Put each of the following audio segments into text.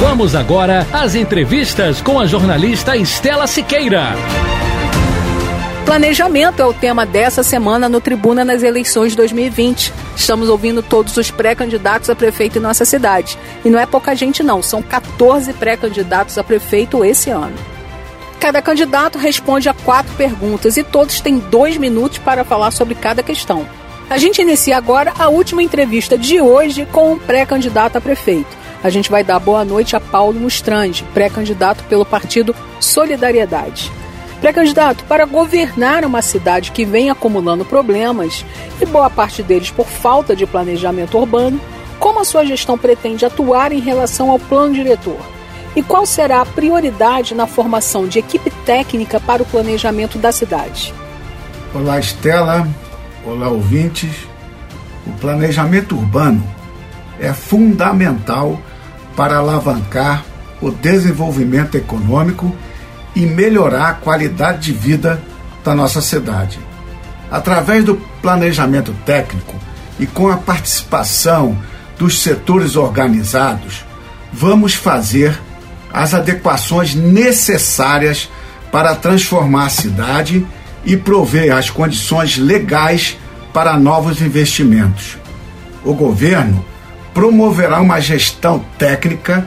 Vamos agora às entrevistas com a jornalista Estela Siqueira. Planejamento é o tema dessa semana no Tribuna nas eleições 2020. Estamos ouvindo todos os pré-candidatos a prefeito em nossa cidade. E não é pouca gente, não, são 14 pré-candidatos a prefeito esse ano. Cada candidato responde a quatro perguntas e todos têm dois minutos para falar sobre cada questão. A gente inicia agora a última entrevista de hoje com um pré-candidato a prefeito a gente vai dar boa noite a Paulo Mustrande, pré-candidato pelo partido Solidariedade. Pré-candidato para governar uma cidade que vem acumulando problemas e boa parte deles por falta de planejamento urbano, como a sua gestão pretende atuar em relação ao plano diretor? E qual será a prioridade na formação de equipe técnica para o planejamento da cidade? Olá, Estela. Olá, ouvintes. O planejamento urbano é fundamental para alavancar o desenvolvimento econômico e melhorar a qualidade de vida da nossa cidade. Através do planejamento técnico e com a participação dos setores organizados, vamos fazer as adequações necessárias para transformar a cidade e prover as condições legais para novos investimentos. O governo promoverá uma gestão técnica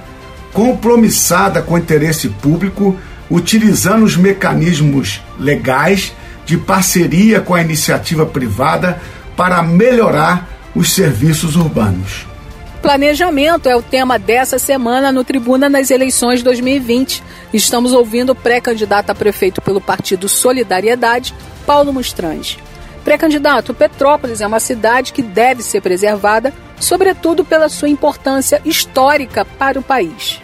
compromissada com o interesse público, utilizando os mecanismos legais de parceria com a iniciativa privada para melhorar os serviços urbanos. Planejamento é o tema dessa semana no Tribuna nas eleições 2020. Estamos ouvindo o pré-candidato a prefeito pelo Partido Solidariedade, Paulo Mustrange. Pré-candidato, Petrópolis é uma cidade que deve ser preservada, sobretudo pela sua importância histórica para o país.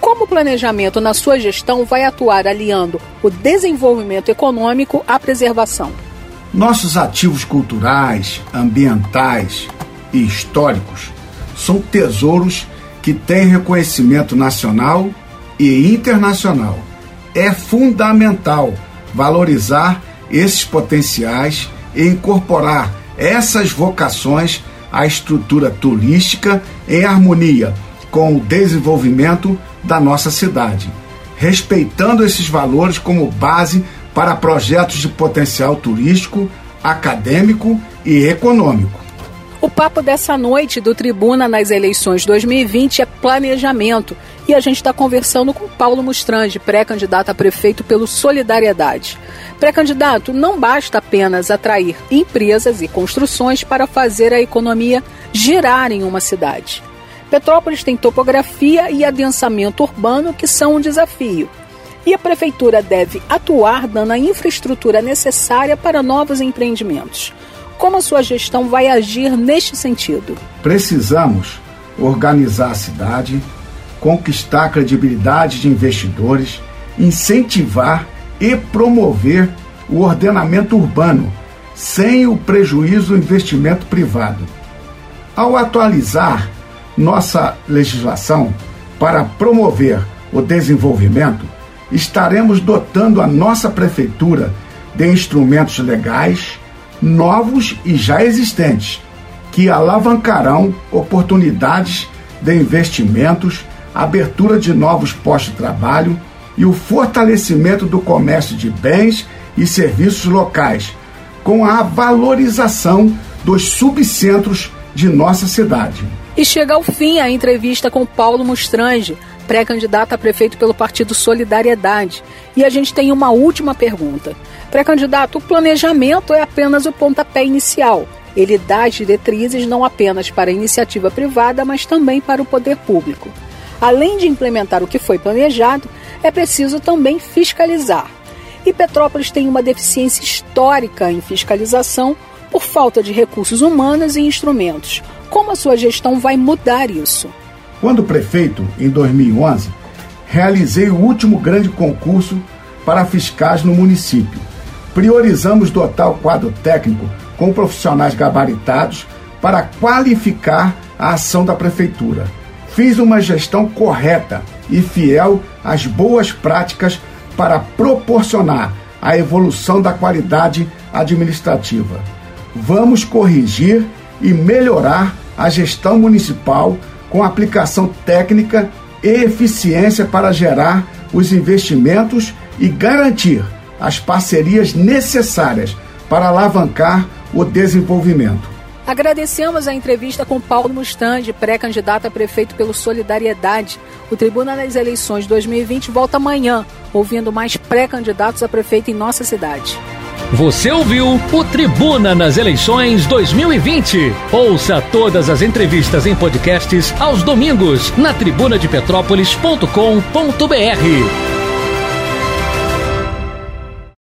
Como o planejamento na sua gestão vai atuar aliando o desenvolvimento econômico à preservação? Nossos ativos culturais, ambientais e históricos são tesouros que têm reconhecimento nacional e internacional. É fundamental valorizar esses potenciais e incorporar essas vocações à estrutura turística em harmonia com o desenvolvimento da nossa cidade, respeitando esses valores como base para projetos de potencial turístico, acadêmico e econômico. O papo dessa noite do Tribuna nas eleições 2020 é planejamento e a gente está conversando com Paulo Mustrange, pré-candidato a prefeito pelo Solidariedade. Pré-candidato, não basta apenas atrair empresas e construções para fazer a economia girar em uma cidade. Petrópolis tem topografia e adensamento urbano que são um desafio. E a prefeitura deve atuar dando a infraestrutura necessária para novos empreendimentos. Como a sua gestão vai agir neste sentido? Precisamos organizar a cidade, conquistar a credibilidade de investidores, incentivar e promover o ordenamento urbano, sem o prejuízo do investimento privado. Ao atualizar nossa legislação para promover o desenvolvimento, estaremos dotando a nossa prefeitura de instrumentos legais novos e já existentes, que alavancarão oportunidades de investimentos, abertura de novos postos de trabalho e o fortalecimento do comércio de bens e serviços locais, com a valorização dos subcentros de nossa cidade. E chega ao fim a entrevista com Paulo Mustrange, pré-candidato a prefeito pelo Partido Solidariedade. E a gente tem uma última pergunta. Pré-candidato, o planejamento é apenas o pontapé inicial. Ele dá as diretrizes não apenas para a iniciativa privada, mas também para o poder público. Além de implementar o que foi planejado, é preciso também fiscalizar. E Petrópolis tem uma deficiência histórica em fiscalização por falta de recursos humanos e instrumentos. Como a sua gestão vai mudar isso? Quando prefeito, em 2011, realizei o último grande concurso para fiscais no município. Priorizamos dotar o quadro técnico com profissionais gabaritados para qualificar a ação da prefeitura. Fiz uma gestão correta e fiel às boas práticas para proporcionar a evolução da qualidade administrativa. Vamos corrigir e melhorar a gestão municipal com aplicação técnica e eficiência para gerar os investimentos e garantir as parcerias necessárias para alavancar o desenvolvimento. Agradecemos a entrevista com Paulo Mustang, pré-candidato a prefeito pelo Solidariedade. O Tribuna nas Eleições 2020 volta amanhã, ouvindo mais pré-candidatos a prefeito em nossa cidade. Você ouviu o Tribuna nas Eleições 2020. Ouça todas as entrevistas em podcasts aos domingos na tribunadepetrópolis.com.br.